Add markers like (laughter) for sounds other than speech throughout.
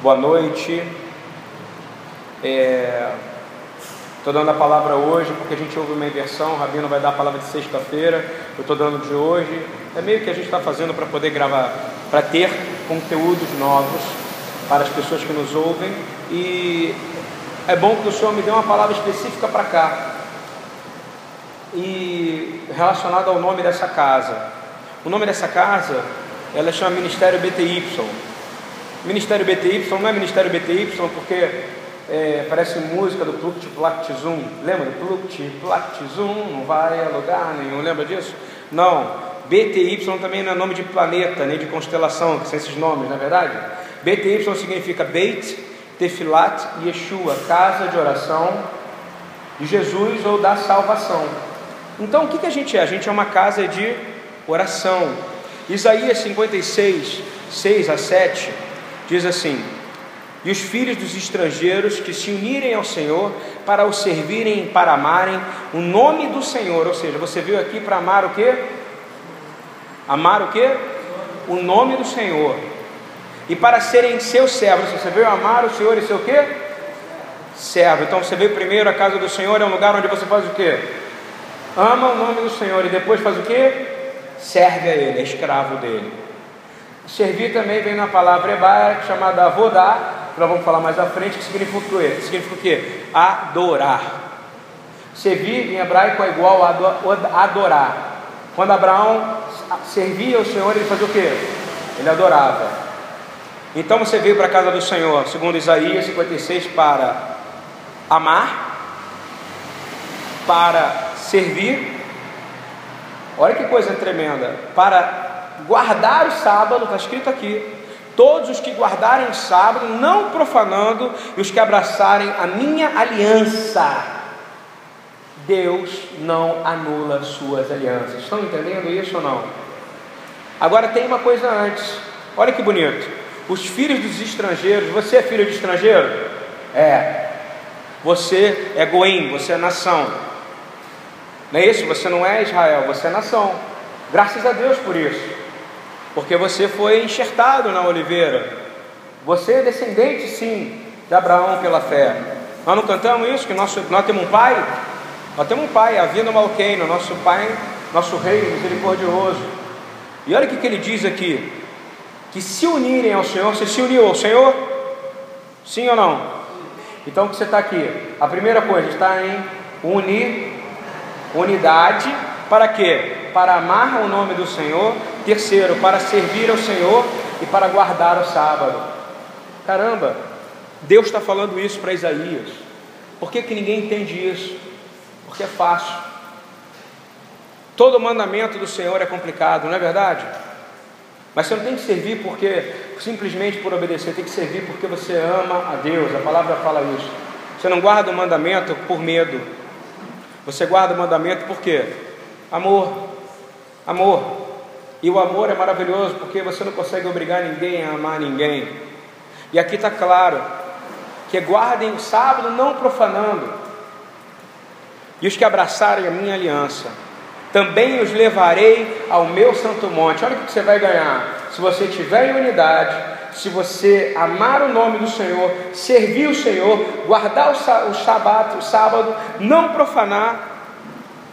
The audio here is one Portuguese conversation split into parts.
boa noite. Estou dando a palavra hoje porque a gente ouve uma inversão. O Rabino vai dar a palavra de sexta-feira. Eu estou dando de hoje. É meio que a gente está fazendo para poder gravar, para ter conteúdos novos para as pessoas que nos ouvem. E é bom que o Senhor me dê uma palavra específica para cá e relacionada ao nome dessa casa. O nome dessa casa, ela chama Ministério BTY. Ministério BTY não é Ministério BTY porque é, parece música do Pluct Plactizum. Lembra do Pluct Plactizum? Não vai a lugar nenhum. Lembra disso? Não. BTY também não é nome de planeta, nem de constelação, que são esses nomes, na é verdade? BTY significa Beit Tefilat Yeshua, casa de oração de Jesus ou da salvação. Então o que, que a gente é? A gente é uma casa de oração. Isaías 56, 6 a 7 diz assim: E os filhos dos estrangeiros que se unirem ao Senhor para o servirem e para amarem o nome do Senhor, ou seja, você veio aqui para amar o que? Amar o que? O nome do Senhor. E para serem seus servos, você veio amar o Senhor e seu quê? Servo. Então você veio primeiro, a casa do Senhor é um lugar onde você faz o quê? ama o nome do Senhor e depois faz o que? Serve a Ele, é escravo dele. Servir também vem na palavra hebraica chamada avodar, que nós vamos falar mais à frente, que significa o? Significa o quê? Adorar. Servir em hebraico é igual a adorar. Quando Abraão servia ao Senhor, ele fazia o quê? Ele adorava. Então você veio para a casa do Senhor, segundo Isaías 56, para amar, para servir, olha que coisa tremenda, para guardar o sábado, está escrito aqui, todos os que guardarem o sábado, não profanando, e os que abraçarem a minha aliança, Deus não anula suas alianças. Estão entendendo isso ou não? Agora tem uma coisa antes, olha que bonito. Os filhos dos estrangeiros, você é filho de estrangeiro? É. Você é Goim, você é nação. Não é isso? Você não é Israel, você é nação. Graças a Deus por isso. Porque você foi enxertado na oliveira. Você é descendente, sim, de Abraão pela fé. Nós não cantamos isso? Que nosso, nós temos um pai? Nós temos um pai, Avino Malqueino, nosso pai, nosso rei misericordioso. E olha o que, que ele diz aqui: que se unirem ao Senhor, você se uniu ao Senhor? Sim ou não? Então o que você está aqui? A primeira coisa está em unir Unidade para quê? Para amar o nome do Senhor. Terceiro, para servir ao Senhor e para guardar o sábado. Caramba, Deus está falando isso para Isaías. Por que, que ninguém entende isso? Porque é fácil. Todo mandamento do Senhor é complicado, não é verdade? Mas você não tem que servir porque simplesmente por obedecer, tem que servir porque você ama a Deus. A palavra fala isso. Você não guarda o mandamento por medo, você guarda o mandamento por quê? Amor. Amor. E o amor é maravilhoso porque você não consegue obrigar ninguém a amar ninguém. E aqui está claro que guardem o sábado não profanando. E os que abraçarem a minha aliança, também os levarei ao meu santo monte. Olha o que você vai ganhar. Se você tiver em unidade, se você amar o nome do Senhor, servir o Senhor, guardar o sábado, o sábado, não profanar,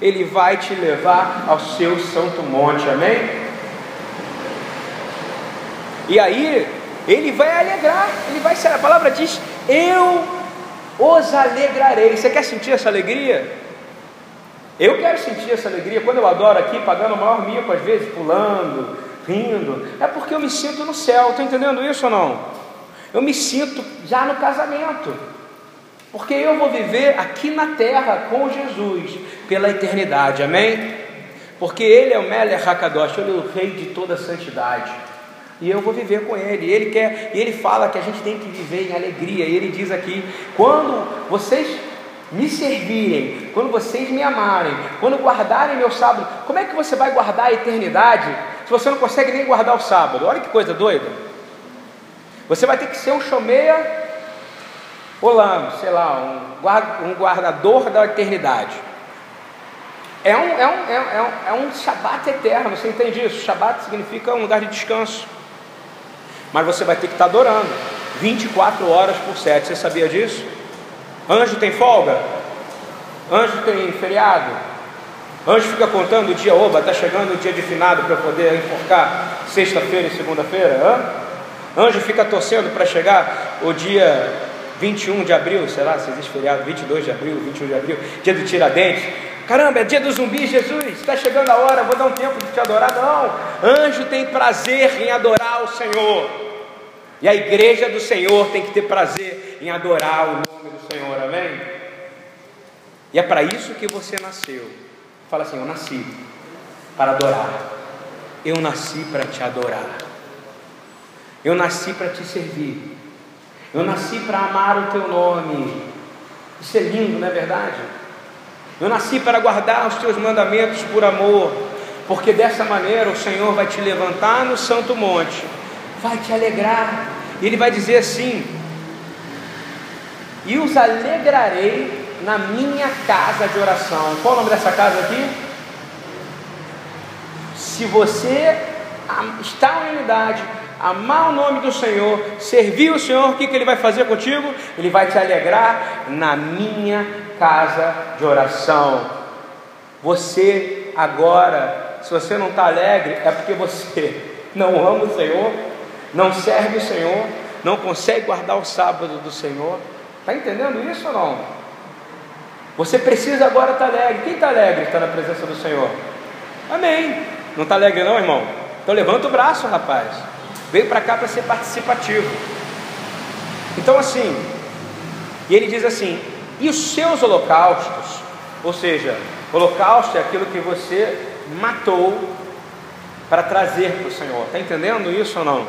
Ele vai te levar ao seu santo monte, amém? E aí, Ele vai alegrar, Ele vai ser, a palavra diz: Eu os alegrarei. Você quer sentir essa alegria? Eu quero sentir essa alegria quando eu adoro aqui, pagando o maior mico às vezes, pulando, rindo, é porque eu me sinto no céu, está entendendo isso ou não? Eu me sinto já no casamento, porque eu vou viver aqui na terra com Jesus pela eternidade, amém? Porque Ele é o Meler Hakadosh, Ele é o Rei de toda a santidade. E eu vou viver com Ele. E Ele quer, e Ele fala que a gente tem que viver em alegria. E Ele diz aqui: quando vocês me servirem, quando vocês me amarem, quando guardarem meu sábado, como é que você vai guardar a eternidade se você não consegue nem guardar o sábado? Olha que coisa doida. Você vai ter que ser um chomeia olano, sei lá, um, guardador da eternidade. É um, é, um, é, um, é um Shabat eterno, você entende isso? Shabat significa um lugar de descanso. Mas você vai ter que estar adorando. 24 horas por 7. Você sabia disso? Anjo tem folga? Anjo tem feriado? Anjo fica contando o dia, oba, está chegando o dia de finado para poder enforcar sexta-feira e segunda-feira? Anjo fica torcendo para chegar o dia 21 de abril, sei lá se existe feriado, 22 de abril, 21 de abril, dia do Tiradentes. Caramba, é dia do zumbi, Jesus, está chegando a hora, vou dar um tempo de te adorar. Não, anjo tem prazer em adorar o Senhor. E a igreja do Senhor tem que ter prazer em adorar o nome do Senhor, amém? E é para isso que você nasceu. Fala assim: Eu nasci para adorar. Eu nasci para te adorar. Eu nasci para te servir. Eu nasci para amar o teu nome. Isso é lindo, não é verdade? Eu nasci para guardar os teus mandamentos por amor, porque dessa maneira o Senhor vai te levantar no santo monte, vai te alegrar, e Ele vai dizer assim: E os alegrarei na minha casa de oração. Qual o nome dessa casa aqui? Se você está em unidade, amar o nome do Senhor, servir o Senhor, o que, que Ele vai fazer contigo? Ele vai te alegrar na minha casa de oração. Você agora, se você não está alegre, é porque você (laughs) não ama o Senhor, não serve o Senhor, não consegue guardar o sábado do Senhor. Está entendendo isso ou não? Você precisa agora estar tá alegre. Quem está alegre está na presença do Senhor? Amém. Não está alegre não, irmão? Então levanta o braço, rapaz veio para cá para ser participativo. Então, assim, e ele diz assim: e os seus holocaustos, ou seja, holocausto é aquilo que você matou para trazer para o Senhor, está entendendo isso ou não?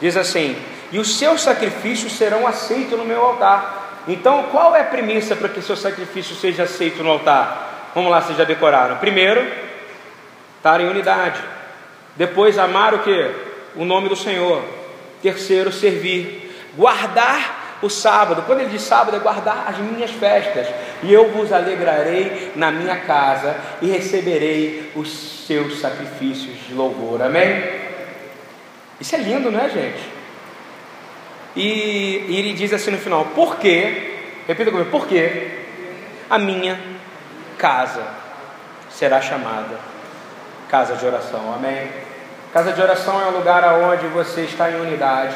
Diz assim: e os seus sacrifícios serão aceitos no meu altar. Então, qual é a premissa para que seu sacrifício seja aceito no altar? Vamos lá, vocês já decoraram. Primeiro, estar em unidade. Depois, amar o que? o nome do Senhor. Terceiro, servir. Guardar o sábado. Quando ele diz sábado, é guardar as minhas festas. E eu vos alegrarei na minha casa e receberei os seus sacrifícios de louvor. Amém? Isso é lindo, não é, gente? E, e ele diz assim no final: Por quê? Repita comigo: Por quê? A minha casa será chamada casa de oração. Amém? Casa de oração é um lugar onde você está em unidade.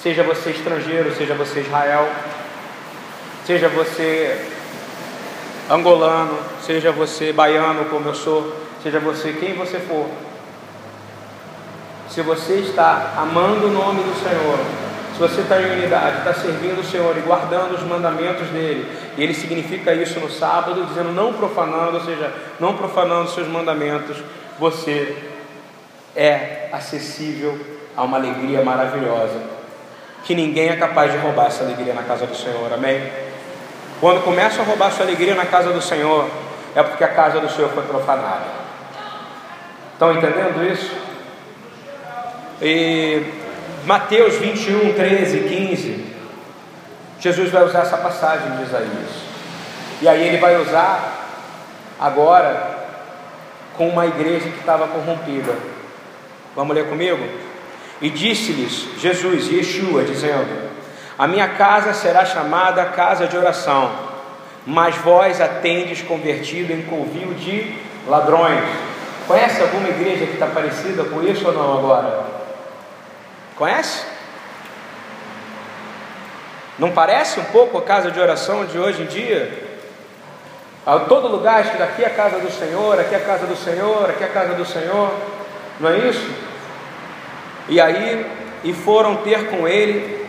Seja você estrangeiro, seja você Israel, seja você angolano, seja você baiano, como eu sou, seja você quem você for. Se você está amando o nome do Senhor, se você está em unidade, está servindo o Senhor e guardando os mandamentos dele, e ele significa isso no sábado, dizendo não profanando, ou seja, não profanando seus mandamentos, você é acessível a uma alegria maravilhosa, que ninguém é capaz de roubar essa alegria na casa do Senhor, amém? Quando começa a roubar sua alegria na casa do Senhor, é porque a casa do Senhor foi profanada. Estão entendendo isso? E Mateus 21, 13, 15, Jesus vai usar essa passagem de Isaías. E aí ele vai usar agora com uma igreja que estava corrompida. Vamos ler comigo? E disse-lhes Jesus, Yeshua, dizendo: A minha casa será chamada casa de oração, mas vós a tendes convertido em covil de ladrões. Conhece alguma igreja que está parecida com isso ou não agora? Conhece? Não parece um pouco a casa de oração de hoje em dia? A todo lugar, acho que daqui é a casa do Senhor, aqui é a casa do Senhor, aqui é a casa do Senhor. Não é isso? E aí, e foram ter com ele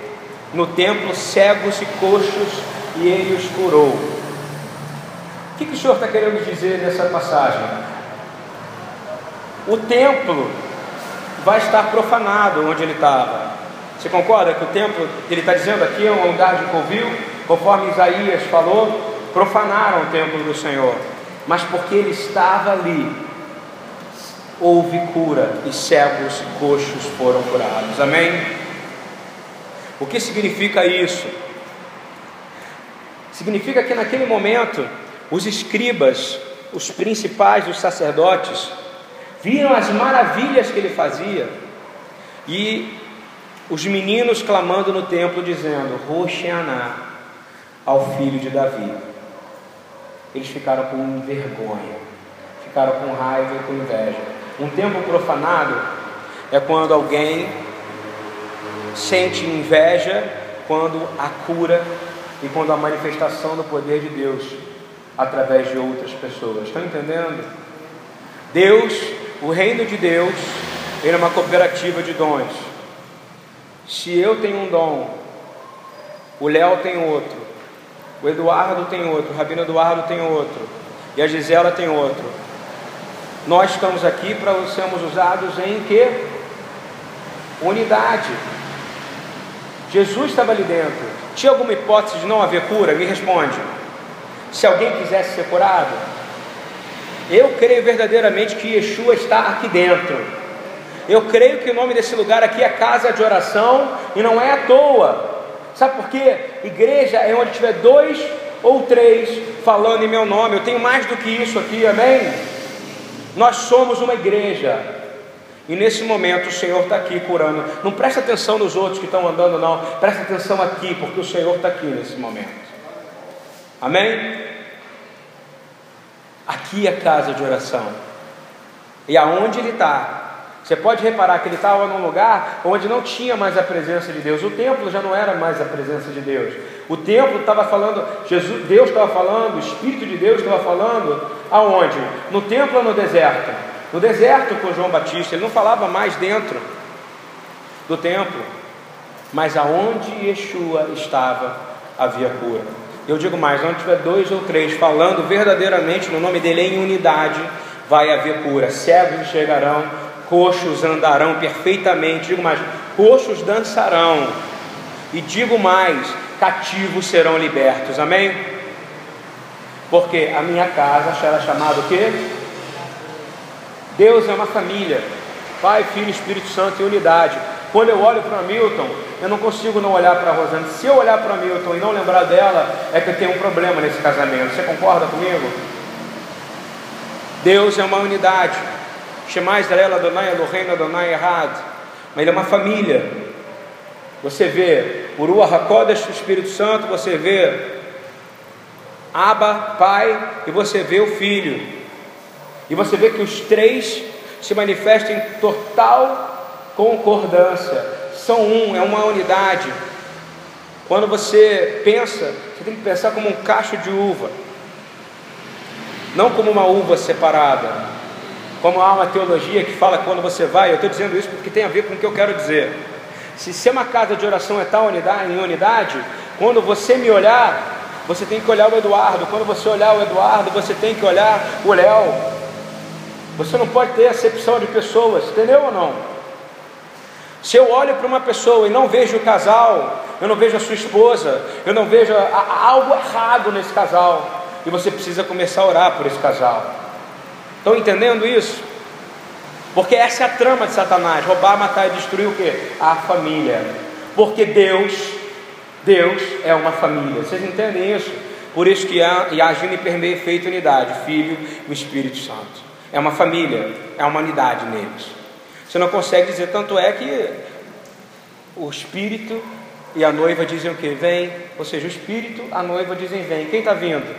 no templo cegos e coxos, e ele os curou. O que, que o Senhor está querendo dizer nessa passagem? O templo vai estar profanado onde ele estava. Você concorda que o templo, ele está dizendo aqui, é um lugar de covil, conforme Isaías falou, profanaram o templo do Senhor, mas porque ele estava ali, houve cura e cegos e coxos foram curados. Amém? O que significa isso? Significa que naquele momento os escribas, os principais, os sacerdotes, viram as maravilhas que ele fazia e os meninos clamando no templo, dizendo: Roxeaná ao filho de Davi. Eles ficaram com vergonha, ficaram com raiva e com inveja. Um templo profanado é quando alguém sente inveja quando a cura e quando a manifestação do poder de Deus através de outras pessoas. Estão entendendo? Deus, o reino de Deus, é uma cooperativa de dons. Se eu tenho um dom, o Léo tem outro, o Eduardo tem outro, o Rabino Eduardo tem outro, e a Gisela tem outro. Nós estamos aqui para sermos usados em que? Unidade. Jesus estava ali dentro. Tinha alguma hipótese de não haver cura? Me responde. Se alguém quisesse ser curado, eu creio verdadeiramente que Yeshua está aqui dentro. Eu creio que o nome desse lugar aqui é casa de oração e não é à toa. Sabe por quê? Igreja é onde tiver dois ou três falando em meu nome. Eu tenho mais do que isso aqui, amém? Nós somos uma igreja. E nesse momento o Senhor está aqui curando. Não presta atenção nos outros que estão andando, não. Presta atenção aqui, porque o Senhor está aqui nesse momento. Amém? Aqui é casa de oração. E aonde ele está, você pode reparar que ele estava num lugar onde não tinha mais a presença de Deus. O templo já não era mais a presença de Deus. O templo estava falando, Jesus, Deus estava falando, o Espírito de Deus estava falando aonde? No templo ou no deserto? No deserto com João Batista. Ele não falava mais dentro do templo, mas aonde Yeshua estava havia cura. Eu digo mais, onde tiver dois ou três falando verdadeiramente no nome dele em unidade, vai haver cura. Cegos enxergarão, coxos andarão perfeitamente. Digo mais, coxos dançarão. E digo mais, cativos serão libertos. Amém? Porque a minha casa será chamada o quê? Deus é uma família. Pai, Filho e Espírito Santo em unidade. Quando eu olho para Milton, eu não consigo não olhar para a Rosana. Se eu olhar para Milton e não lembrar dela, é que tem um problema nesse casamento. Você concorda comigo? Deus é uma unidade. Shema Israel Adonai Elohim Adonai errado. Mas ele é uma família. Você vê o Ruach HaKodesh, o Espírito Santo, você vê Abba, Pai, e você vê o Filho. E você vê que os três se manifestam em total concordância. São um, é uma unidade. Quando você pensa, você tem que pensar como um cacho de uva, não como uma uva separada. Como há uma teologia que fala quando você vai, eu estou dizendo isso porque tem a ver com o que eu quero dizer. Se ser uma casa de oração é tal unidade, em unidade, quando você me olhar, você tem que olhar o Eduardo. Quando você olhar o Eduardo, você tem que olhar o Léo. Você não pode ter acepção de pessoas, entendeu ou não? Se eu olho para uma pessoa e não vejo o casal, eu não vejo a sua esposa, eu não vejo a, a, algo errado nesse casal, e você precisa começar a orar por esse casal. Estão entendendo isso? Porque essa é a trama de Satanás: roubar, matar e destruir o que? A família. Porque Deus, Deus é uma família. Vocês entendem isso? Por isso que há, e agindo e permeia feita unidade, Filho e Espírito Santo. É uma família, é uma unidade neles. Você não consegue dizer, tanto é que o Espírito e a noiva dizem o que? Vem. Ou seja, o Espírito, a noiva dizem vem. Quem está vindo?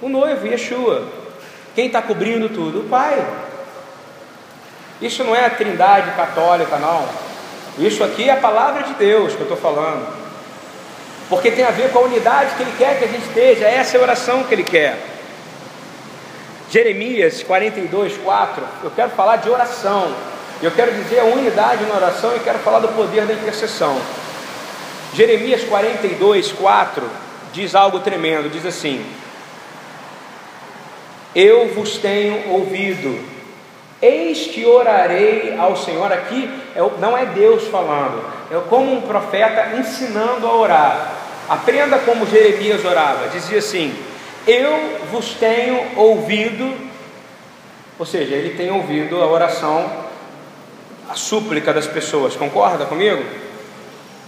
O noivo, Yeshua. Quem está cobrindo tudo? O Pai. Isso não é a trindade católica, não. Isso aqui é a palavra de Deus que eu estou falando. Porque tem a ver com a unidade que Ele quer que a gente esteja. Essa é a oração que Ele quer. Jeremias 42, 4. Eu quero falar de oração. Eu quero dizer a unidade na oração e quero falar do poder da intercessão. Jeremias 42, 4 diz algo tremendo: diz assim: eu vos tenho ouvido. Eis que orarei ao Senhor. Aqui é não é Deus falando, é como um profeta ensinando a orar. Aprenda como Jeremias orava. Dizia assim: Eu vos tenho ouvido. Ou seja, ele tem ouvido a oração, a súplica das pessoas. Concorda comigo?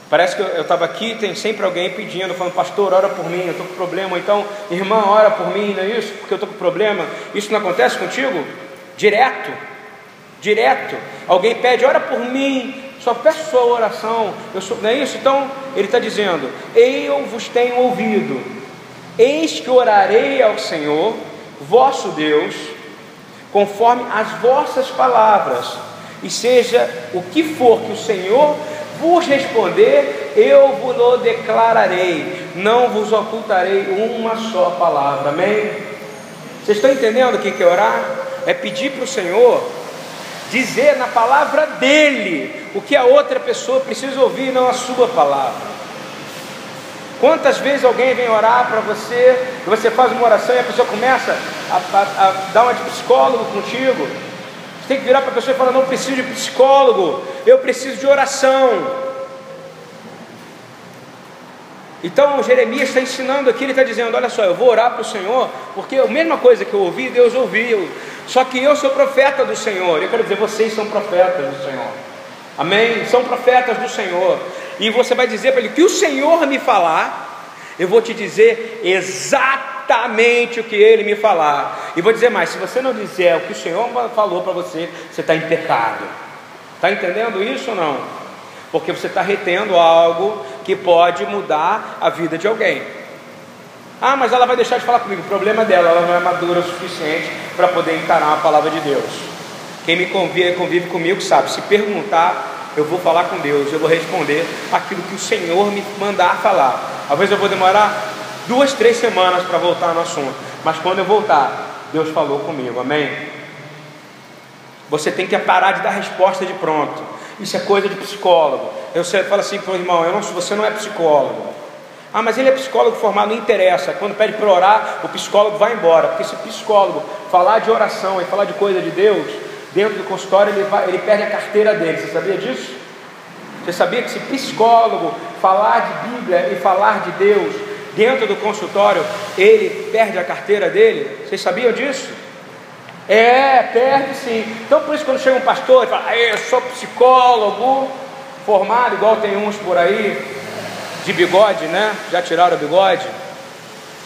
Parece que eu estava aqui, tem sempre alguém pedindo, falando, pastor, ora por mim, eu estou com problema, então, irmã, ora por mim, não é isso? Porque eu estou com problema. Isso não acontece contigo? Direto, direto. Alguém pede, ora por mim, só peço sua oração. Eu sou, não é isso? Então, ele está dizendo: Eu vos tenho ouvido, eis que orarei ao Senhor, vosso Deus, conforme as vossas palavras, e seja o que for que o Senhor vos responder, eu vos declararei, não vos ocultarei uma só palavra. Amém? Vocês estão entendendo o que é orar? É pedir para o Senhor dizer na palavra dele o que a outra pessoa precisa ouvir, não a sua palavra. Quantas vezes alguém vem orar para você, você faz uma oração e a pessoa começa a, a, a dar uma de psicólogo contigo? Tem que virar para a pessoa e falar: Não preciso de psicólogo, eu preciso de oração. Então Jeremias está ensinando aqui, ele está dizendo: Olha só, eu vou orar para o Senhor, porque a mesma coisa que eu ouvi, Deus ouviu. Só que eu sou profeta do Senhor. Eu quero dizer, vocês são profetas do Senhor. Amém? São profetas do Senhor. E você vai dizer para ele: que o Senhor me falar, eu vou te dizer exatamente o que ele me falar. E vou dizer mais: se você não disser o que o Senhor falou para você, você está em pecado. Está entendendo isso ou não? Porque você está retendo algo que pode mudar a vida de alguém. Ah, mas ela vai deixar de falar comigo. O problema dela, ela não é madura o suficiente para poder encarar a palavra de Deus. Quem me convive, convive comigo sabe, se perguntar, eu vou falar com Deus, eu vou responder aquilo que o Senhor me mandar falar. Às vezes eu vou demorar duas, três semanas para voltar no assunto, mas quando eu voltar, Deus falou comigo, amém? Você tem que parar de dar resposta de pronto. Isso é coisa de psicólogo. Eu falo assim para o irmão, eu não, você não é psicólogo. Ah, mas ele é psicólogo formado, não interessa. Quando pede para orar, o psicólogo vai embora. Porque se o psicólogo falar de oração e falar de coisa de Deus, dentro do consultório ele, vai, ele perde a carteira dele. Você sabia disso? Você sabia que se psicólogo falar de Bíblia e falar de Deus dentro do consultório, ele perde a carteira dele? Vocês sabiam disso? É, perde sim. Então por isso quando chega um pastor e fala, eu sou psicólogo, formado, igual tem uns por aí, de bigode, né? Já tiraram o bigode?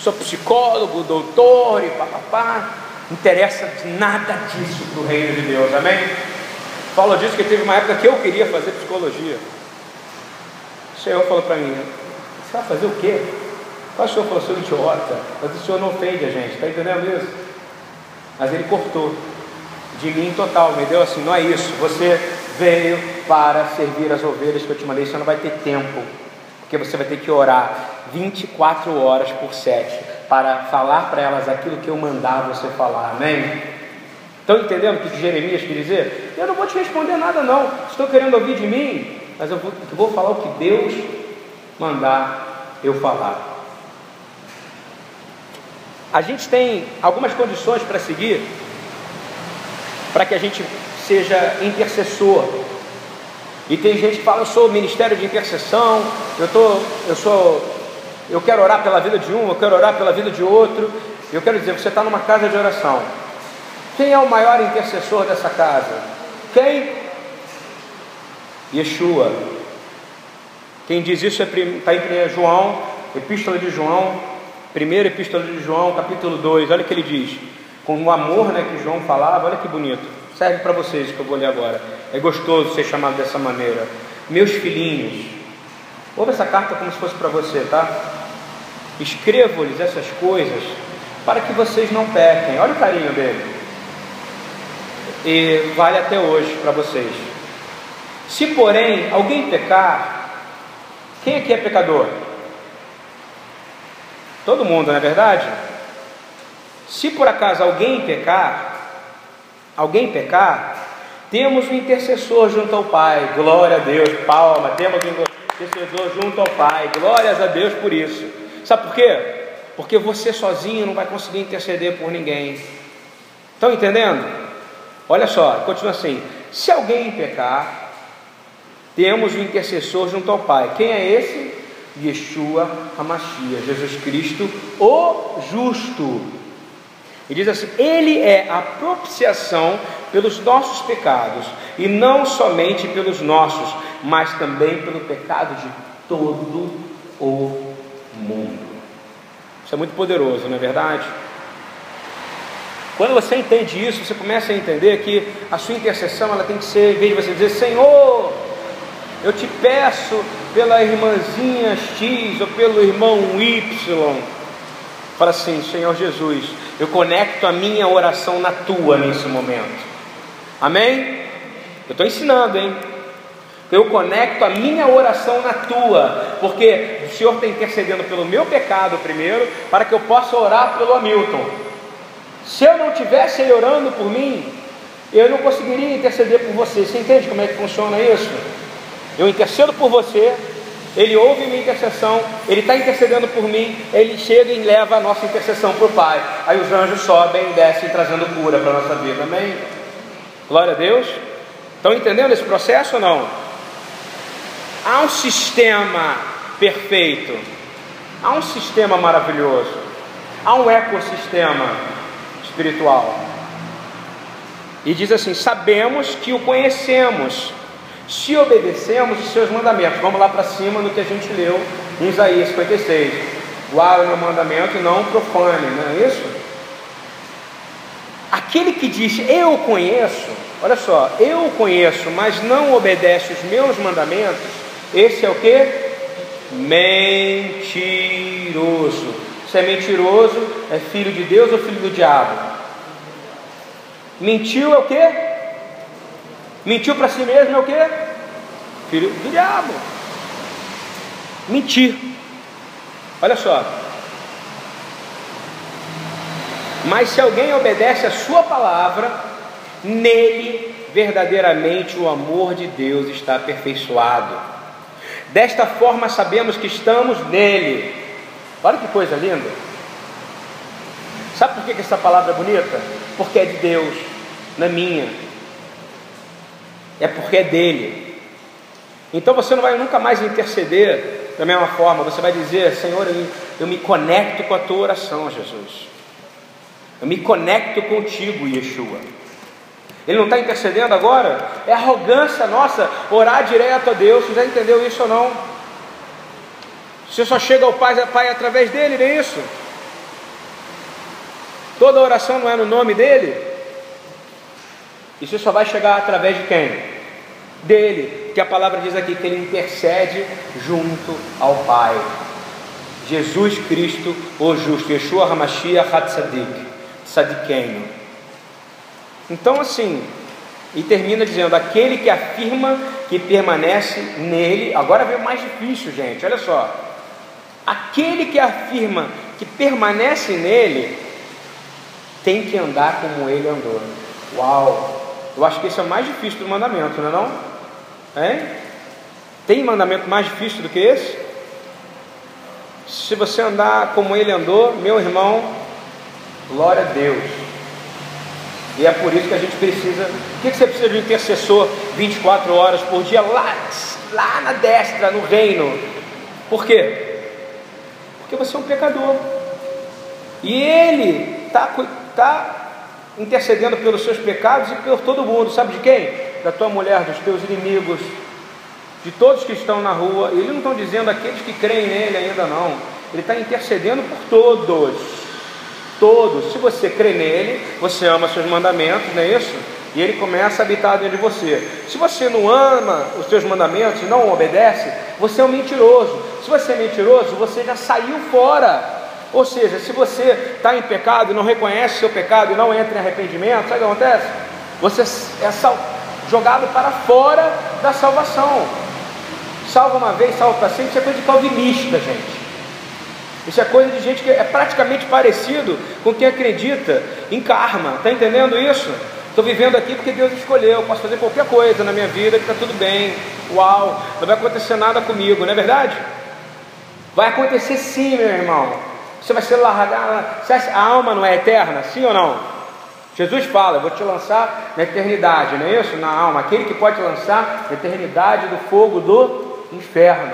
Sou psicólogo, doutor e papapá. Interessa nada disso para o reino de Deus, amém? Paulo disse que teve uma época que eu queria fazer psicologia. O Senhor falou para mim: Você vai fazer o quê? O Senhor falou: Sou idiota, mas o Senhor não ofende a gente, está entendendo isso? Mas ele cortou de mim total, me deu assim: Não é isso, você veio para servir as ovelhas que eu te mandei, você não vai ter tempo porque você vai ter que orar 24 horas por 7 para falar para elas aquilo que eu mandar você falar, amém? Estão entendendo o que Jeremias quer dizer? Eu não vou te responder nada, não. Estou querendo ouvir de mim, mas eu vou, eu vou falar o que Deus mandar eu falar. A gente tem algumas condições para seguir para que a gente seja intercessor e tem gente que fala, eu sou ministério de intercessão, eu, tô, eu sou, eu quero orar pela vida de um, eu quero orar pela vida de outro. Eu quero dizer, você está numa casa de oração. Quem é o maior intercessor dessa casa? Quem? Yeshua. Quem diz isso está é, em João, Epístola de João, primeira Epístola de João, capítulo 2. Olha o que ele diz. Com o amor né, que João falava, olha que bonito. Serve para vocês que eu vou ler agora. É gostoso ser chamado dessa maneira. Meus filhinhos, ouve essa carta como se fosse para você, tá? Escrevo-lhes essas coisas para que vocês não pequem. Olha o carinho dele. E vale até hoje para vocês. Se porém alguém pecar, quem aqui é pecador? Todo mundo, não é verdade? Se por acaso alguém pecar, alguém pecar, temos um intercessor junto ao Pai, glória a Deus, palma, temos um intercessor junto ao Pai, glórias a Deus por isso. Sabe por quê? Porque você sozinho não vai conseguir interceder por ninguém. Estão entendendo? Olha só, continua assim: se alguém pecar, temos um intercessor junto ao Pai. Quem é esse? Yeshua Hamashia, Jesus Cristo, o justo. E diz assim: Ele é a propiciação pelos nossos pecados, e não somente pelos nossos, mas também pelo pecado de todo o mundo. Isso é muito poderoso, não é verdade? Quando você entende isso, você começa a entender que a sua intercessão ela tem que ser, em vez de você dizer Senhor, Eu te peço pela irmãzinha X ou pelo irmão Y. Fala assim, Senhor Jesus, eu conecto a minha oração na tua nesse momento. Amém? Eu estou ensinando, hein? Eu conecto a minha oração na tua, porque o Senhor está intercedendo pelo meu pecado primeiro, para que eu possa orar pelo Hamilton. Se eu não tivesse ele orando por mim, eu não conseguiria interceder por você. Você entende como é que funciona isso? Eu intercedo por você, ele ouve minha intercessão, ele está intercedendo por mim, ele chega e leva a nossa intercessão para o Pai. Aí os anjos sobem e descem trazendo cura para a nossa vida. Amém? Glória a Deus. Estão entendendo esse processo ou não? Há um sistema perfeito, há um sistema maravilhoso, há um ecossistema espiritual. E diz assim: sabemos que o conhecemos, se obedecemos os seus mandamentos. Vamos lá para cima no que a gente leu em Isaías 56. Guarda o meu mandamento e não profane, não é isso? Aquele que diz eu conheço, olha só, eu conheço, mas não obedece os meus mandamentos, esse é o que? Mentiroso. Se é mentiroso, é filho de Deus ou filho do diabo? Mentiu é o que? Mentiu para si mesmo é o que? Filho do diabo. Mentir. Olha só. Mas se alguém obedece a sua palavra, nele verdadeiramente o amor de Deus está aperfeiçoado. Desta forma sabemos que estamos nele. Olha que coisa linda. Sabe por que essa palavra é bonita? Porque é de Deus, não é minha. É porque é dele. Então você não vai nunca mais interceder da mesma forma. Você vai dizer: Senhor, eu, eu me conecto com a tua oração, Jesus. Eu me conecto contigo, Yeshua. Ele não está intercedendo agora? É arrogância nossa orar direto a Deus. Você já entendeu isso ou não? Você só chega ao Pai, Pai através dele, não é isso? Toda oração não é no nome dele? E você só vai chegar através de quem? Dele, que a palavra diz aqui que ele intercede junto ao Pai. Jesus Cristo, o justo, Yeshua HaMashiach HaTzadik, Tzadikeno. Então, assim, e termina dizendo: aquele que afirma que permanece nele, agora vem o mais difícil, gente, olha só. Aquele que afirma que permanece nele, tem que andar como ele andou. Uau! Eu acho que esse é o mais difícil do mandamento, não é não? Hein? Tem mandamento mais difícil do que esse? Se você andar como ele andou, meu irmão, glória a Deus. E é por isso que a gente precisa. Por que você precisa de um intercessor 24 horas por dia lá, lá na destra, no reino? Por quê? Porque você é um pecador. E ele está tá intercedendo pelos seus pecados e por todo mundo. Sabe de quem? Da tua mulher, dos teus inimigos, de todos que estão na rua. Ele não está dizendo aqueles que creem nele ainda não. Ele está intercedendo por todos todos. Se você crê nele, você ama seus mandamentos, não é isso? E ele começa a habitar dentro de você. Se você não ama os seus mandamentos e não obedece, você é um mentiroso. Se você é mentiroso, você já saiu fora. Ou seja, se você está em pecado e não reconhece seu pecado e não entra em arrependimento, sabe o que acontece? Você é jogado para fora da salvação. Salva uma vez, salva para sempre, isso é coisa de calvinista, gente. Isso é coisa de gente que é praticamente parecido com quem acredita em karma. Está entendendo isso? Estou vivendo aqui porque Deus escolheu. Posso fazer qualquer coisa na minha vida que está tudo bem. Uau, não vai acontecer nada comigo, não é verdade? Vai acontecer sim, meu irmão. Você vai ser largado. A alma não é eterna, sim ou não? Jesus fala: Eu vou te lançar na eternidade, não é isso? Na alma. Aquele que pode lançar na eternidade do fogo do inferno.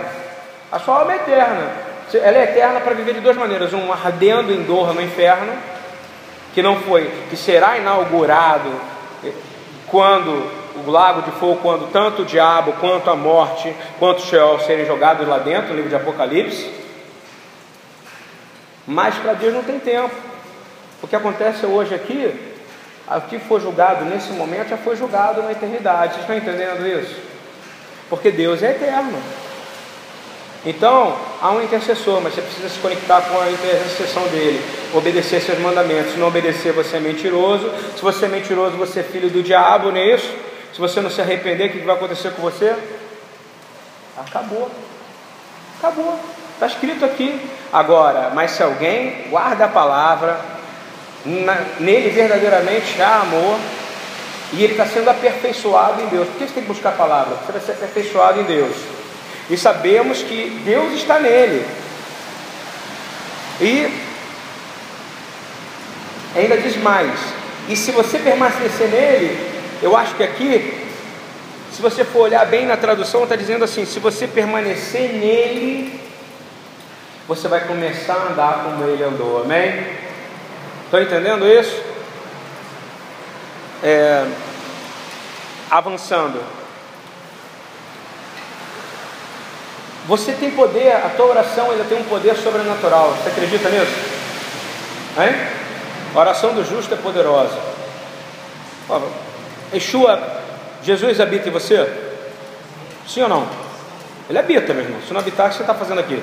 A sua alma é eterna. Ela é eterna para viver de duas maneiras: um ardendo em dor no inferno, que não foi, que será inaugurado eh, quando o lago de fogo, quando tanto o diabo quanto a morte, quanto o Sheol serem jogados lá dentro, no livro de Apocalipse. Mas para Deus não tem tempo. O que acontece hoje aqui, o que foi julgado nesse momento já foi julgado na eternidade. Vocês estão entendendo isso? Porque Deus é eterno. Então, há um intercessor, mas você precisa se conectar com a intercessão dele, obedecer seus mandamentos. Se não obedecer, você é mentiroso. Se você é mentiroso, você é filho do diabo, não é isso? Se você não se arrepender, o que vai acontecer com você? Acabou. Acabou. Está escrito aqui. Agora, mas se alguém guarda a palavra, na, nele verdadeiramente há amor, e ele está sendo aperfeiçoado em Deus. Por que você tem que buscar a palavra? Você vai ser aperfeiçoado em Deus e sabemos que Deus está nele. E ainda diz mais: e se você permanecer nele, eu acho que aqui, se você for olhar bem na tradução, está dizendo assim: se você permanecer nele, você vai começar a andar como ele andou, amém? Estão entendendo isso? É, avançando. Você tem poder, a tua oração ainda tem um poder sobrenatural. Você acredita nisso? Hein? A oração do justo é poderosa. Ó, Yeshua, Jesus habita em você? Sim ou não? Ele habita, meu irmão. Se não habitar, o que você está fazendo aqui?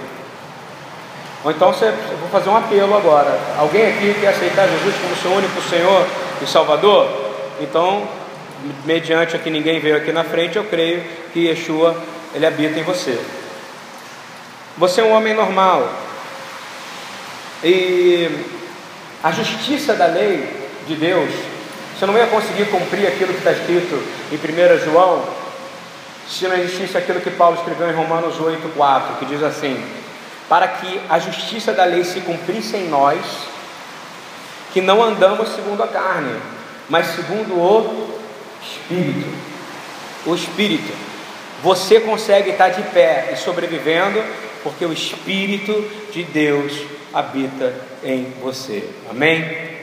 Ou então você, eu vou fazer um apelo agora. Alguém aqui quer aceitar Jesus como seu único Senhor e Salvador? Então, mediante aqui ninguém veio aqui na frente, eu creio que Yeshua ele habita em você. Você é um homem normal. E a justiça da lei de Deus, você não ia conseguir cumprir aquilo que está escrito em 1 João, se não existisse aquilo que Paulo escreveu em Romanos 8,4, que diz assim: Para que a justiça da lei se cumprisse em nós, que não andamos segundo a carne, mas segundo o Espírito. O Espírito. Você consegue estar de pé e sobrevivendo porque o Espírito de Deus habita em você. Amém?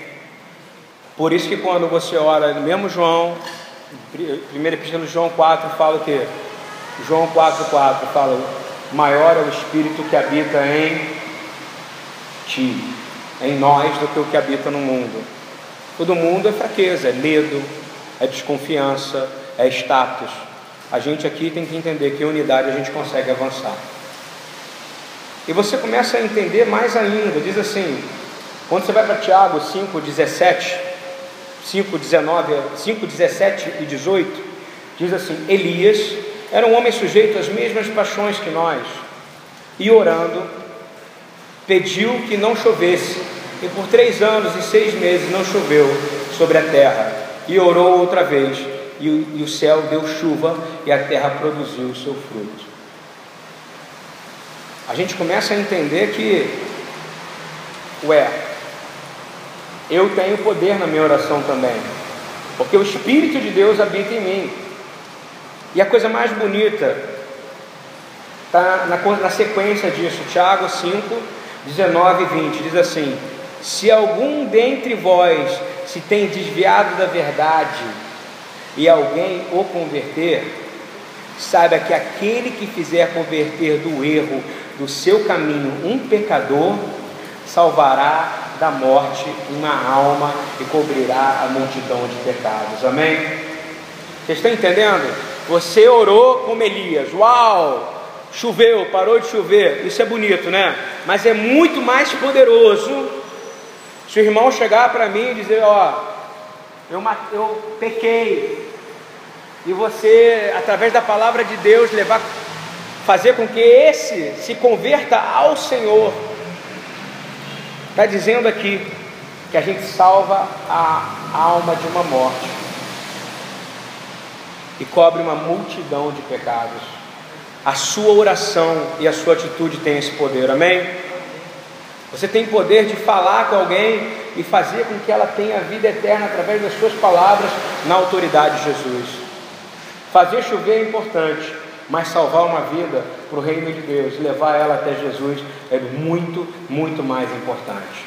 Por isso que quando você ora no mesmo João, primeiro epístola de João 4 fala o quê? João 4,4 fala, maior é o Espírito que habita em ti, em nós, do que o que habita no mundo. Todo mundo é fraqueza, é medo, é desconfiança, é status. A gente aqui tem que entender que em unidade a gente consegue avançar. E você começa a entender mais ainda, diz assim, quando você vai para Tiago 5, 17, 5, 19, 5, 17 e 18, diz assim: Elias era um homem sujeito às mesmas paixões que nós, e orando, pediu que não chovesse, e por três anos e seis meses não choveu sobre a terra, e orou outra vez, e o, e o céu deu chuva, e a terra produziu o seu fruto a gente começa a entender que, ué, eu tenho poder na minha oração também, porque o Espírito de Deus habita em mim. E a coisa mais bonita está na, na sequência disso, Tiago 5, 19 e 20, diz assim: Se algum dentre vós se tem desviado da verdade e alguém o converter, saiba que aquele que fizer converter do erro do seu caminho um pecador, salvará da morte uma alma e cobrirá a multidão de pecados. Amém? Vocês estão entendendo? Você orou como Elias, uau! Choveu, parou de chover, isso é bonito, né? Mas é muito mais poderoso se o irmão chegar para mim e dizer: Ó, eu, eu pequei, e você, através da palavra de Deus, levar fazer com que esse se converta ao Senhor. Está dizendo aqui que a gente salva a alma de uma morte e cobre uma multidão de pecados. A sua oração e a sua atitude têm esse poder, amém? Você tem poder de falar com alguém e fazer com que ela tenha vida eterna através das suas palavras na autoridade de Jesus. Fazer chover é importante, mas salvar uma vida para o reino de Deus, levar ela até Jesus é muito, muito mais importante.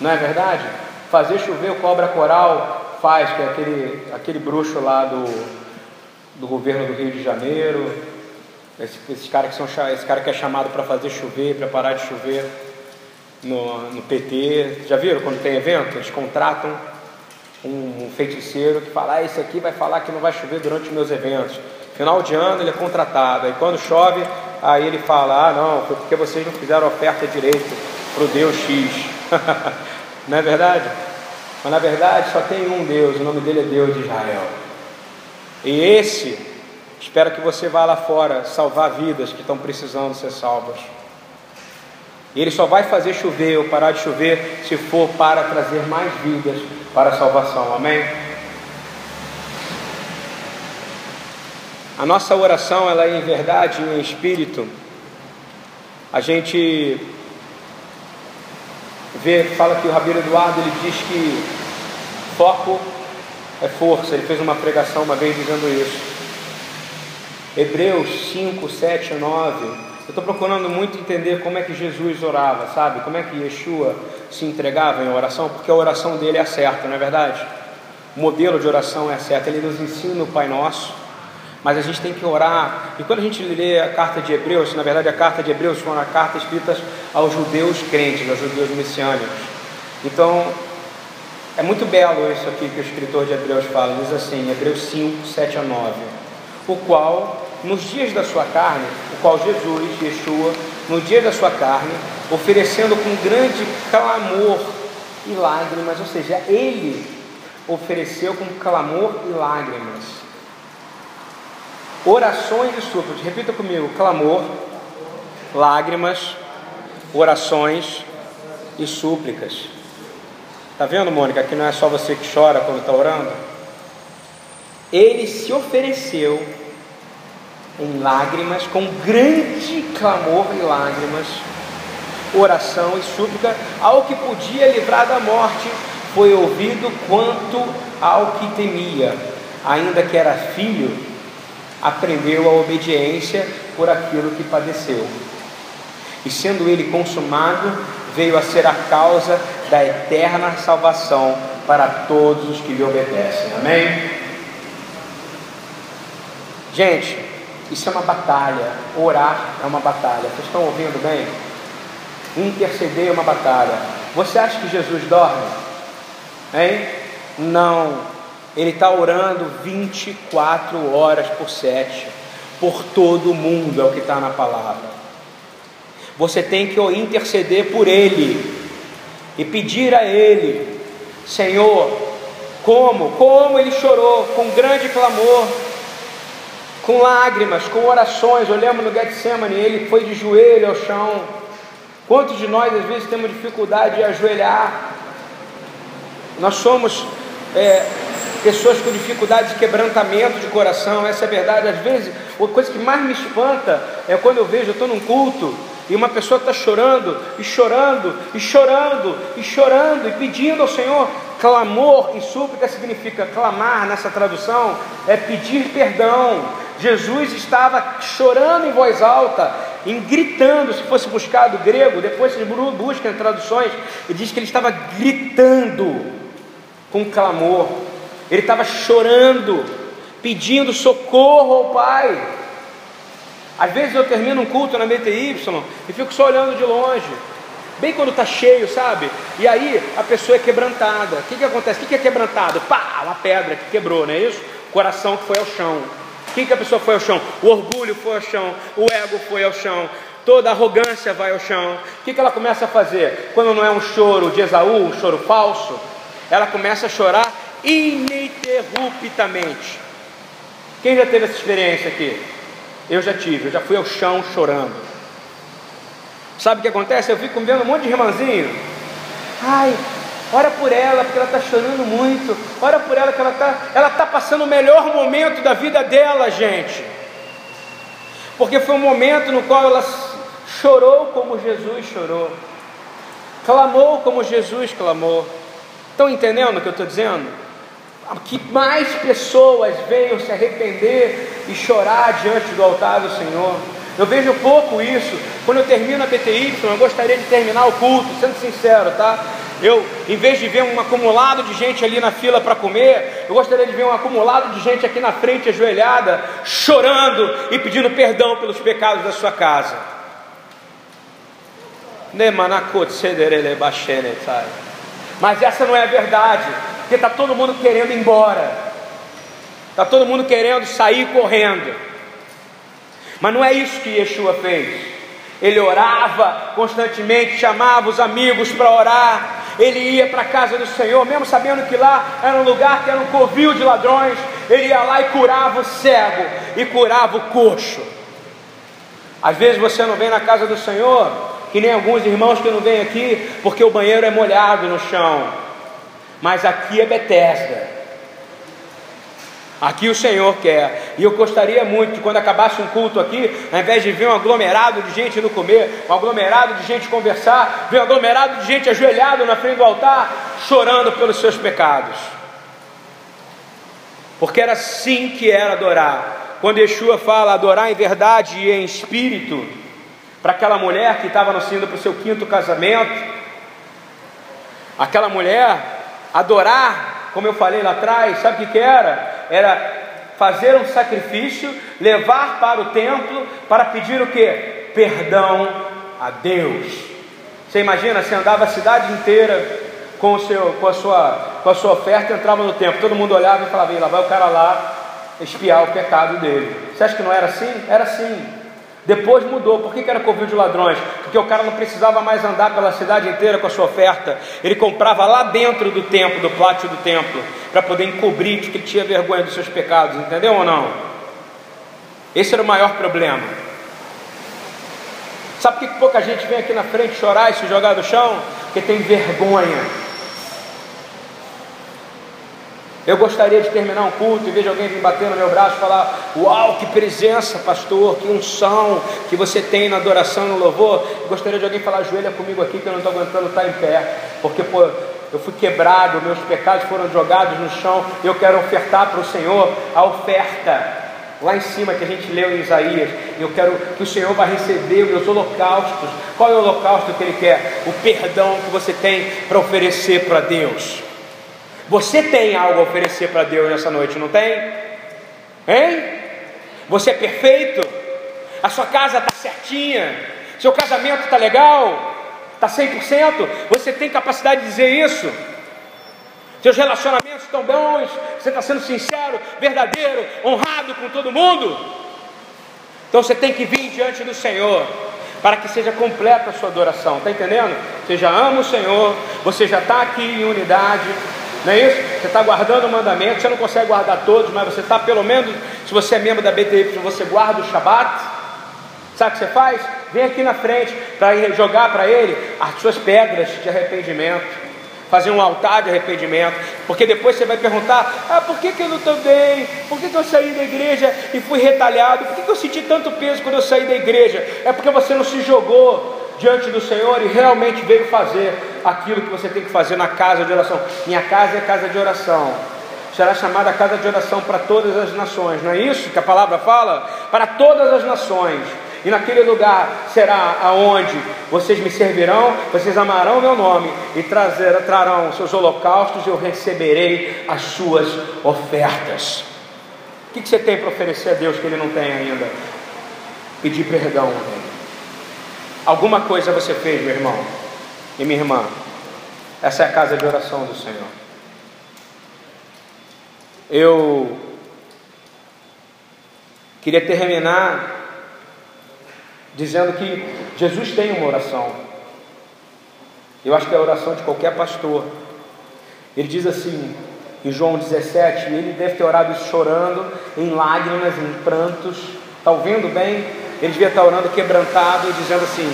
Não é verdade? Fazer chover o cobra coral faz, que aquele, aquele bruxo lá do, do governo do Rio de Janeiro, esse, esse, cara que são, esse cara que é chamado para fazer chover, para parar de chover no, no PT. Já viram quando tem evento? Eles contratam um, um feiticeiro que fala: ah, esse aqui vai falar que não vai chover durante meus eventos Final de ano ele é contratado. Aí quando chove, aí ele fala: Ah, não, foi porque vocês não fizeram oferta direito para o Deus X. (laughs) não é verdade? Mas na verdade só tem um Deus, o nome dele é Deus de Israel. E esse, espera que você vá lá fora salvar vidas que estão precisando ser salvas. E ele só vai fazer chover ou parar de chover se for para trazer mais vidas para a salvação. Amém? A nossa oração, ela é em verdade, em espírito. A gente vê, fala que o Rabino Eduardo ele diz que foco é força. Ele fez uma pregação uma vez dizendo isso. Hebreus 5, 7 e 9. Eu estou procurando muito entender como é que Jesus orava, sabe? Como é que Yeshua se entregava em oração, porque a oração dele é certa, não é verdade? O modelo de oração é certo. Ele nos ensina o Pai Nosso mas a gente tem que orar. E quando a gente lê a carta de Hebreus, na verdade a carta de Hebreus foi uma carta escrita aos judeus crentes, aos judeus messiânicos. Então, é muito belo isso aqui que o escritor de Hebreus fala, diz assim, Hebreus 5, 7 a 9, o qual, nos dias da sua carne, o qual Jesus, Yeshua, no dia da sua carne, oferecendo com grande clamor e lágrimas, ou seja, ele ofereceu com clamor e lágrimas orações e súplicas. Repita comigo: clamor, lágrimas, orações e súplicas. Tá vendo, Mônica, que não é só você que chora quando está orando? Ele se ofereceu em lágrimas, com grande clamor e lágrimas, oração e súplica, ao que podia livrar da morte, foi ouvido quanto ao que temia, ainda que era filho, aprendeu a obediência por aquilo que padeceu. E sendo ele consumado, veio a ser a causa da eterna salvação para todos os que lhe obedecem. Amém? Gente, isso é uma batalha. Orar é uma batalha. Vocês estão ouvindo bem? Interceder é uma batalha. Você acha que Jesus dorme? Hein? Não. Ele está orando 24 horas por sete, por todo mundo, é o que está na palavra. Você tem que interceder por ele e pedir a ele, Senhor, como? Como ele chorou, com grande clamor, com lágrimas, com orações. Olhamos no Getsemane, ele foi de joelho ao chão. Quantos de nós às vezes temos dificuldade de ajoelhar? Nós somos é, pessoas com dificuldade de quebrantamento de coração, essa é a verdade. Às vezes, a coisa que mais me espanta é quando eu vejo, eu estou num culto e uma pessoa está chorando, e chorando, e chorando, e chorando, e pedindo ao Senhor. Clamor e súplica significa clamar nessa tradução, é pedir perdão. Jesus estava chorando em voz alta, em gritando, se fosse buscado grego, depois se busca em traduções, e diz que ele estava gritando com clamor. Ele estava chorando, pedindo socorro ao Pai. Às vezes eu termino um culto na BTY e fico só olhando de longe. Bem quando está cheio, sabe? E aí a pessoa é quebrantada. O que, que acontece? O que, que é quebrantado? Pá, uma pedra que quebrou, não é isso? Coração que foi ao chão. O que, que a pessoa foi ao chão? O orgulho foi ao chão, o ego foi ao chão, toda arrogância vai ao chão. O que, que ela começa a fazer? Quando não é um choro de Esaú, um choro falso, ela começa a chorar ininterruptamente. Quem já teve essa experiência aqui? Eu já tive, eu já fui ao chão chorando. Sabe o que acontece? Eu fico vendo um monte de irmãzinho. Ai, ora por ela, porque ela está chorando muito. Ora por ela, que ela está ela tá passando o melhor momento da vida dela, gente. Porque foi um momento no qual ela chorou como Jesus chorou, clamou como Jesus clamou. Estão entendendo o que eu estou dizendo? Que mais pessoas venham se arrepender e chorar diante do altar do Senhor. Eu vejo pouco isso. Quando eu termino a BTY, eu gostaria de terminar o culto, sendo sincero, tá? Eu, em vez de ver um acumulado de gente ali na fila para comer, eu gostaria de ver um acumulado de gente aqui na frente ajoelhada, chorando e pedindo perdão pelos pecados da sua casa. Mas essa não é a verdade porque está todo mundo querendo ir embora. Está todo mundo querendo sair correndo. Mas não é isso que Yeshua fez. Ele orava constantemente, chamava os amigos para orar. Ele ia para a casa do Senhor, mesmo sabendo que lá era um lugar que era um covil de ladrões. Ele ia lá e curava o cego e curava o coxo. Às vezes você não vem na casa do Senhor, que nem alguns irmãos que não vêm aqui, porque o banheiro é molhado no chão. Mas aqui é Betesda. Aqui o Senhor quer. E eu gostaria muito que quando acabasse um culto aqui, ao invés de ver um aglomerado de gente no comer, um aglomerado de gente conversar, ver um aglomerado de gente ajoelhado na frente do altar, chorando pelos seus pecados. Porque era assim que era adorar. Quando Yeshua fala adorar em verdade e em espírito, para aquela mulher que estava nascendo para o seu quinto casamento, aquela mulher adorar, como eu falei lá atrás, sabe o que, que era? era fazer um sacrifício, levar para o templo para pedir o que? Perdão a Deus. Você imagina, você andava a cidade inteira com, o seu, com, a sua, com a sua oferta entrava no templo, todo mundo olhava e falava, lá vai o cara lá espiar o pecado dele. Você acha que não era assim? Era assim. Depois mudou. Por que, que era covil de ladrões? Porque o cara não precisava mais andar pela cidade inteira com a sua oferta. Ele comprava lá dentro do templo, do pátio do templo, para poder encobrir de que ele tinha vergonha dos seus pecados. Entendeu ou não? Esse era o maior problema. Sabe por que pouca gente vem aqui na frente chorar e se jogar no chão? Porque tem vergonha eu gostaria de terminar um culto e vejo alguém vir bater no meu braço e falar: Uau, que presença, pastor, que unção que você tem na adoração e no louvor. Eu gostaria de alguém falar: Ajoelha comigo aqui que eu não estou aguentando estar em pé, porque pô, eu fui quebrado, meus pecados foram jogados no chão. Eu quero ofertar para o Senhor a oferta lá em cima que a gente leu em Isaías. Eu quero que o Senhor vai receber os meus holocaustos. Qual é o holocausto que Ele quer? O perdão que você tem para oferecer para Deus. Você tem algo a oferecer para Deus nessa noite, não tem? Hein? Você é perfeito? A sua casa está certinha? Seu casamento está legal? Está 100%? Você tem capacidade de dizer isso? Seus relacionamentos estão bons? Você está sendo sincero, verdadeiro, honrado com todo mundo? Então você tem que vir diante do Senhor para que seja completa a sua adoração, está entendendo? Você já ama o Senhor, você já está aqui em unidade, não é isso? Você está guardando o mandamento, você não consegue guardar todos, mas você está pelo menos, se você é membro da BTY, você guarda o Shabat. Sabe o que você faz? Vem aqui na frente para jogar para ele as suas pedras de arrependimento, fazer um altar de arrependimento, porque depois você vai perguntar: ah, por que, que eu não estou bem? Por que, que eu saí da igreja e fui retalhado? Por que, que eu senti tanto peso quando eu saí da igreja? É porque você não se jogou diante do Senhor e realmente veio fazer aquilo que você tem que fazer na casa de oração. Minha casa é casa de oração. Será chamada casa de oração para todas as nações, não é isso que a palavra fala? Para todas as nações. E naquele lugar será aonde vocês me servirão, vocês amarão meu nome e trazer, trarão seus holocaustos e eu receberei as suas ofertas. O que, que você tem para oferecer a Deus que Ele não tem ainda? Pedir perdão. Alguma coisa você fez, meu irmão e minha irmã. Essa é a casa de oração do Senhor. Eu queria terminar dizendo que Jesus tem uma oração. Eu acho que é a oração de qualquer pastor. Ele diz assim, em João 17, ele deve ter orado chorando, em lágrimas, em prantos. Está ouvindo bem? Ele devia estar orando quebrantado, dizendo assim: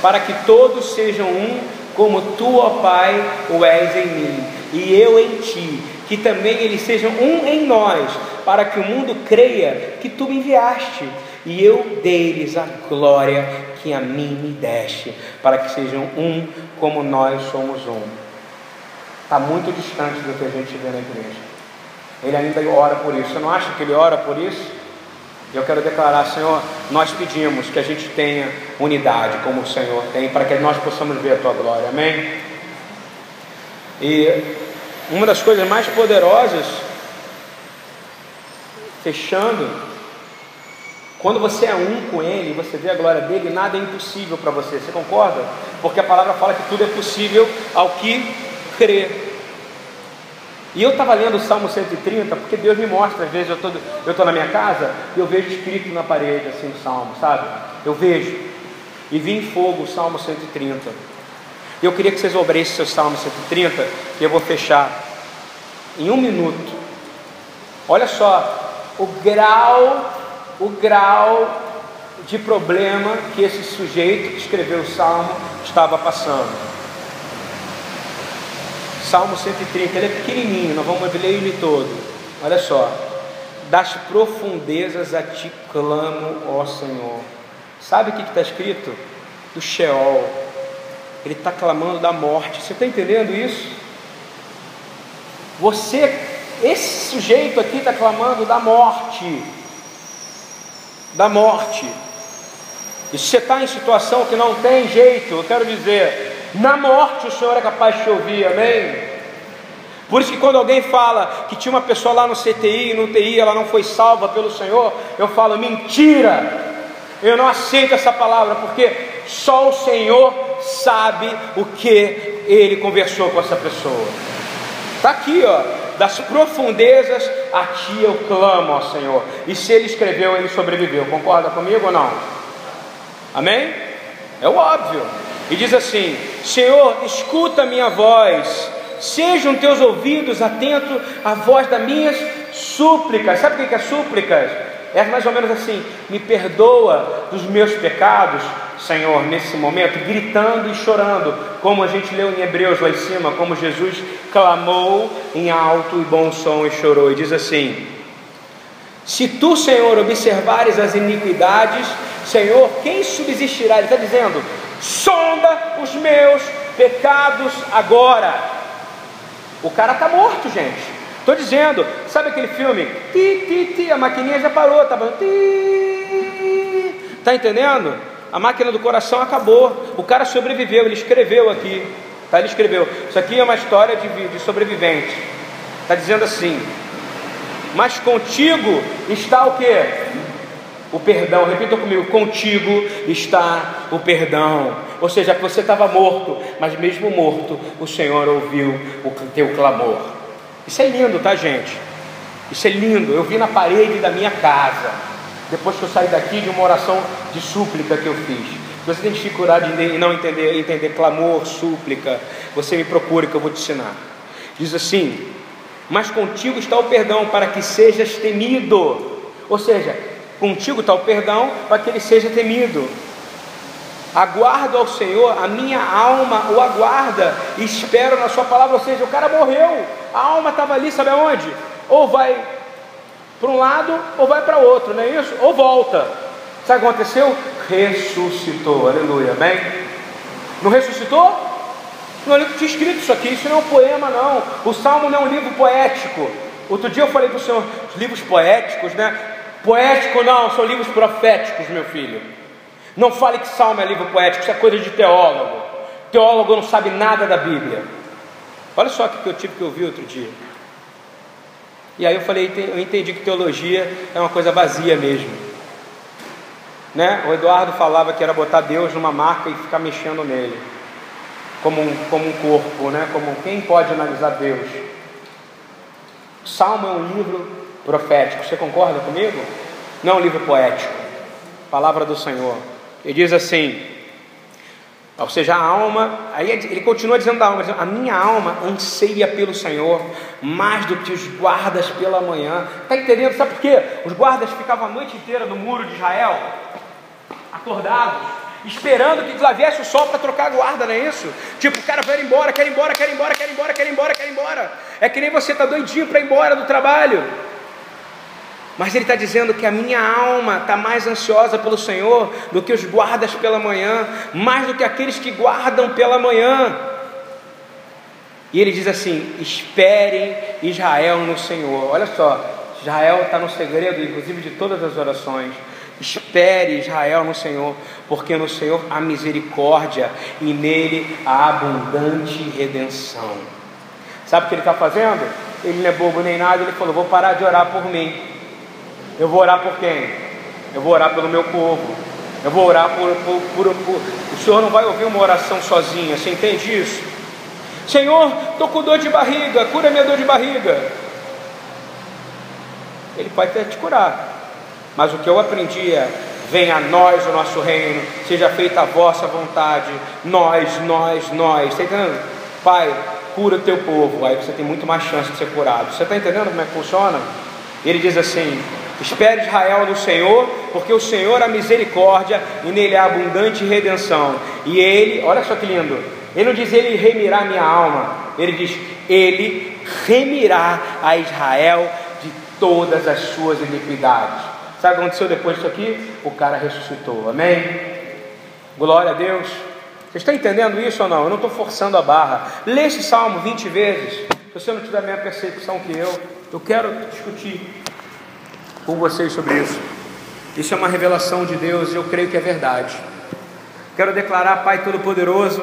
para que todos sejam um, como tu, ó Pai, o és em mim, e eu em ti, que também eles sejam um em nós, para que o mundo creia que tu me enviaste, e eu deles a glória que a mim me deste, para que sejam um como nós somos um. Está muito distante do que a gente vê na igreja. Ele ainda ora por isso. Você não acha que ele ora por isso? Eu quero declarar, Senhor, nós pedimos que a gente tenha unidade como o Senhor tem, para que nós possamos ver a tua glória, amém? E uma das coisas mais poderosas, fechando, quando você é um com Ele, você vê a glória dele, nada é impossível para você, você concorda? Porque a palavra fala que tudo é possível ao que crê. E eu estava lendo o Salmo 130, porque Deus me mostra, às vezes eu estou tô na minha casa e eu vejo escrito na parede assim o Salmo, sabe? Eu vejo. E vi em fogo o Salmo 130. E eu queria que vocês abrissem seu Salmo 130, e eu vou fechar em um minuto. Olha só, o grau, o grau de problema que esse sujeito que escreveu o Salmo estava passando. Salmo 130, ele é pequenininho, nós vamos ler ele todo. Olha só. Das profundezas a ti clamo, ó Senhor. Sabe o que está escrito? Do Sheol. Ele está clamando da morte. Você está entendendo isso? Você, esse sujeito aqui está clamando da morte. Da morte. E se você está em situação que não tem jeito, eu quero dizer, na morte o Senhor é capaz de te ouvir, amém? Por isso que quando alguém fala que tinha uma pessoa lá no CTI no TI, ela não foi salva pelo Senhor, eu falo, mentira! Eu não aceito essa palavra, porque só o Senhor sabe o que ele conversou com essa pessoa. Está aqui, ó, das profundezas a ti eu clamo, ó Senhor. E se ele escreveu, ele sobreviveu. Concorda comigo ou não? Amém? É o óbvio. E diz assim: Senhor, escuta a minha voz, sejam teus ouvidos atentos à voz das minhas súplicas. Sabe o que é súplicas? É mais ou menos assim: me perdoa dos meus pecados, Senhor, nesse momento, gritando e chorando, como a gente leu em Hebreus lá em cima, como Jesus clamou em alto e bom som e chorou, e diz assim: Se tu, Senhor, observares as iniquidades, Senhor, quem subsistirá? Ele está dizendo: sonda os meus pecados agora. O cara está morto, gente. Estou dizendo, sabe aquele filme? Ti, ti, ti, a maquininha já parou, tá bom? Ti. Tá entendendo? A máquina do coração acabou. O cara sobreviveu, ele escreveu aqui. Tá? Ele escreveu. Isso aqui é uma história de, de sobrevivente. Está dizendo assim. Mas contigo está o que? O perdão. Repita comigo: contigo está o perdão. Ou seja, você estava morto, mas mesmo morto, o Senhor ouviu o teu clamor. Isso é lindo, tá, gente? Isso é lindo. Eu vi na parede da minha casa, depois que eu saí daqui, de uma oração de súplica que eu fiz. Você tem dificuldade em não entender, entender clamor, súplica, você me procure que eu vou te ensinar. Diz assim: Mas contigo está o perdão para que sejas temido. Ou seja, Contigo está o perdão para que ele seja temido. Aguardo ao Senhor, a minha alma o aguarda e espero na Sua palavra. Ou seja, o cara morreu, a alma estava ali, sabe aonde? Ou vai para um lado ou vai para outro, não é isso? Ou volta. Sabe o que aconteceu? Ressuscitou, aleluia, amém? Não ressuscitou? Não tinha escrito isso aqui, isso não é um poema, não. O Salmo não é um livro poético. Outro dia eu falei para o Senhor, os livros poéticos, né? Poético não, são livros proféticos, meu filho. Não fale que salmo é livro poético, isso é coisa de teólogo. Teólogo não sabe nada da Bíblia. Olha só o que eu tive que ouvir outro dia. E aí eu falei, eu entendi que teologia é uma coisa vazia mesmo. Né? O Eduardo falava que era botar Deus numa marca e ficar mexendo nele, como um, como um corpo, né? Como quem pode analisar Deus? Salmo é um livro profético. Você concorda comigo? Não é um livro poético. Palavra do Senhor. Ele diz assim: ou seja, a alma, aí ele continua dizendo da alma, dizendo, a minha alma anseia pelo Senhor mais do que os guardas pela manhã. Está entendendo? Sabe por quê? Os guardas ficavam a noite inteira no muro de Israel, acordados, esperando que lá viesse o sol para trocar a guarda, não é isso? Tipo, o cara vai embora, quer ir embora, quer ir embora, quer ir embora, quer ir embora, quer ir embora. É que nem você está doidinho para ir embora do trabalho. Mas ele está dizendo que a minha alma está mais ansiosa pelo Senhor do que os guardas pela manhã, mais do que aqueles que guardam pela manhã. E ele diz assim: esperem Israel no Senhor. Olha só, Israel está no segredo, inclusive, de todas as orações. Espere Israel no Senhor, porque no Senhor há misericórdia e nele há abundante redenção. Sabe o que ele está fazendo? Ele não é bobo nem nada, ele falou: Vou parar de orar por mim. Eu vou orar por quem? Eu vou orar pelo meu povo. Eu vou orar por, por, por, por, O Senhor não vai ouvir uma oração sozinha, você entende isso? Senhor, estou com dor de barriga, cura minha dor de barriga. Ele pode até te curar, mas o que eu aprendi é: venha a nós o nosso reino, seja feita a vossa vontade, nós, nós, nós. Está entendendo? Pai, cura o teu povo, aí você tem muito mais chance de ser curado. Você está entendendo como é que funciona? Ele diz assim: Espere Israel no Senhor, porque o Senhor é misericórdia e nele há abundante redenção. E ele, olha só que lindo, ele não diz ele remirá minha alma, ele diz ele remirá a Israel de todas as suas iniquidades. Sabe o que aconteceu depois disso aqui? O cara ressuscitou, amém? Glória a Deus. Você está entendendo isso ou não? Eu não estou forçando a barra. Lê esse salmo 20 vezes. Se você não tiver a mesma percepção que eu, eu quero discutir com vocês sobre isso. Isso é uma revelação de Deus e eu creio que é verdade. Quero declarar, Pai Todo-Poderoso,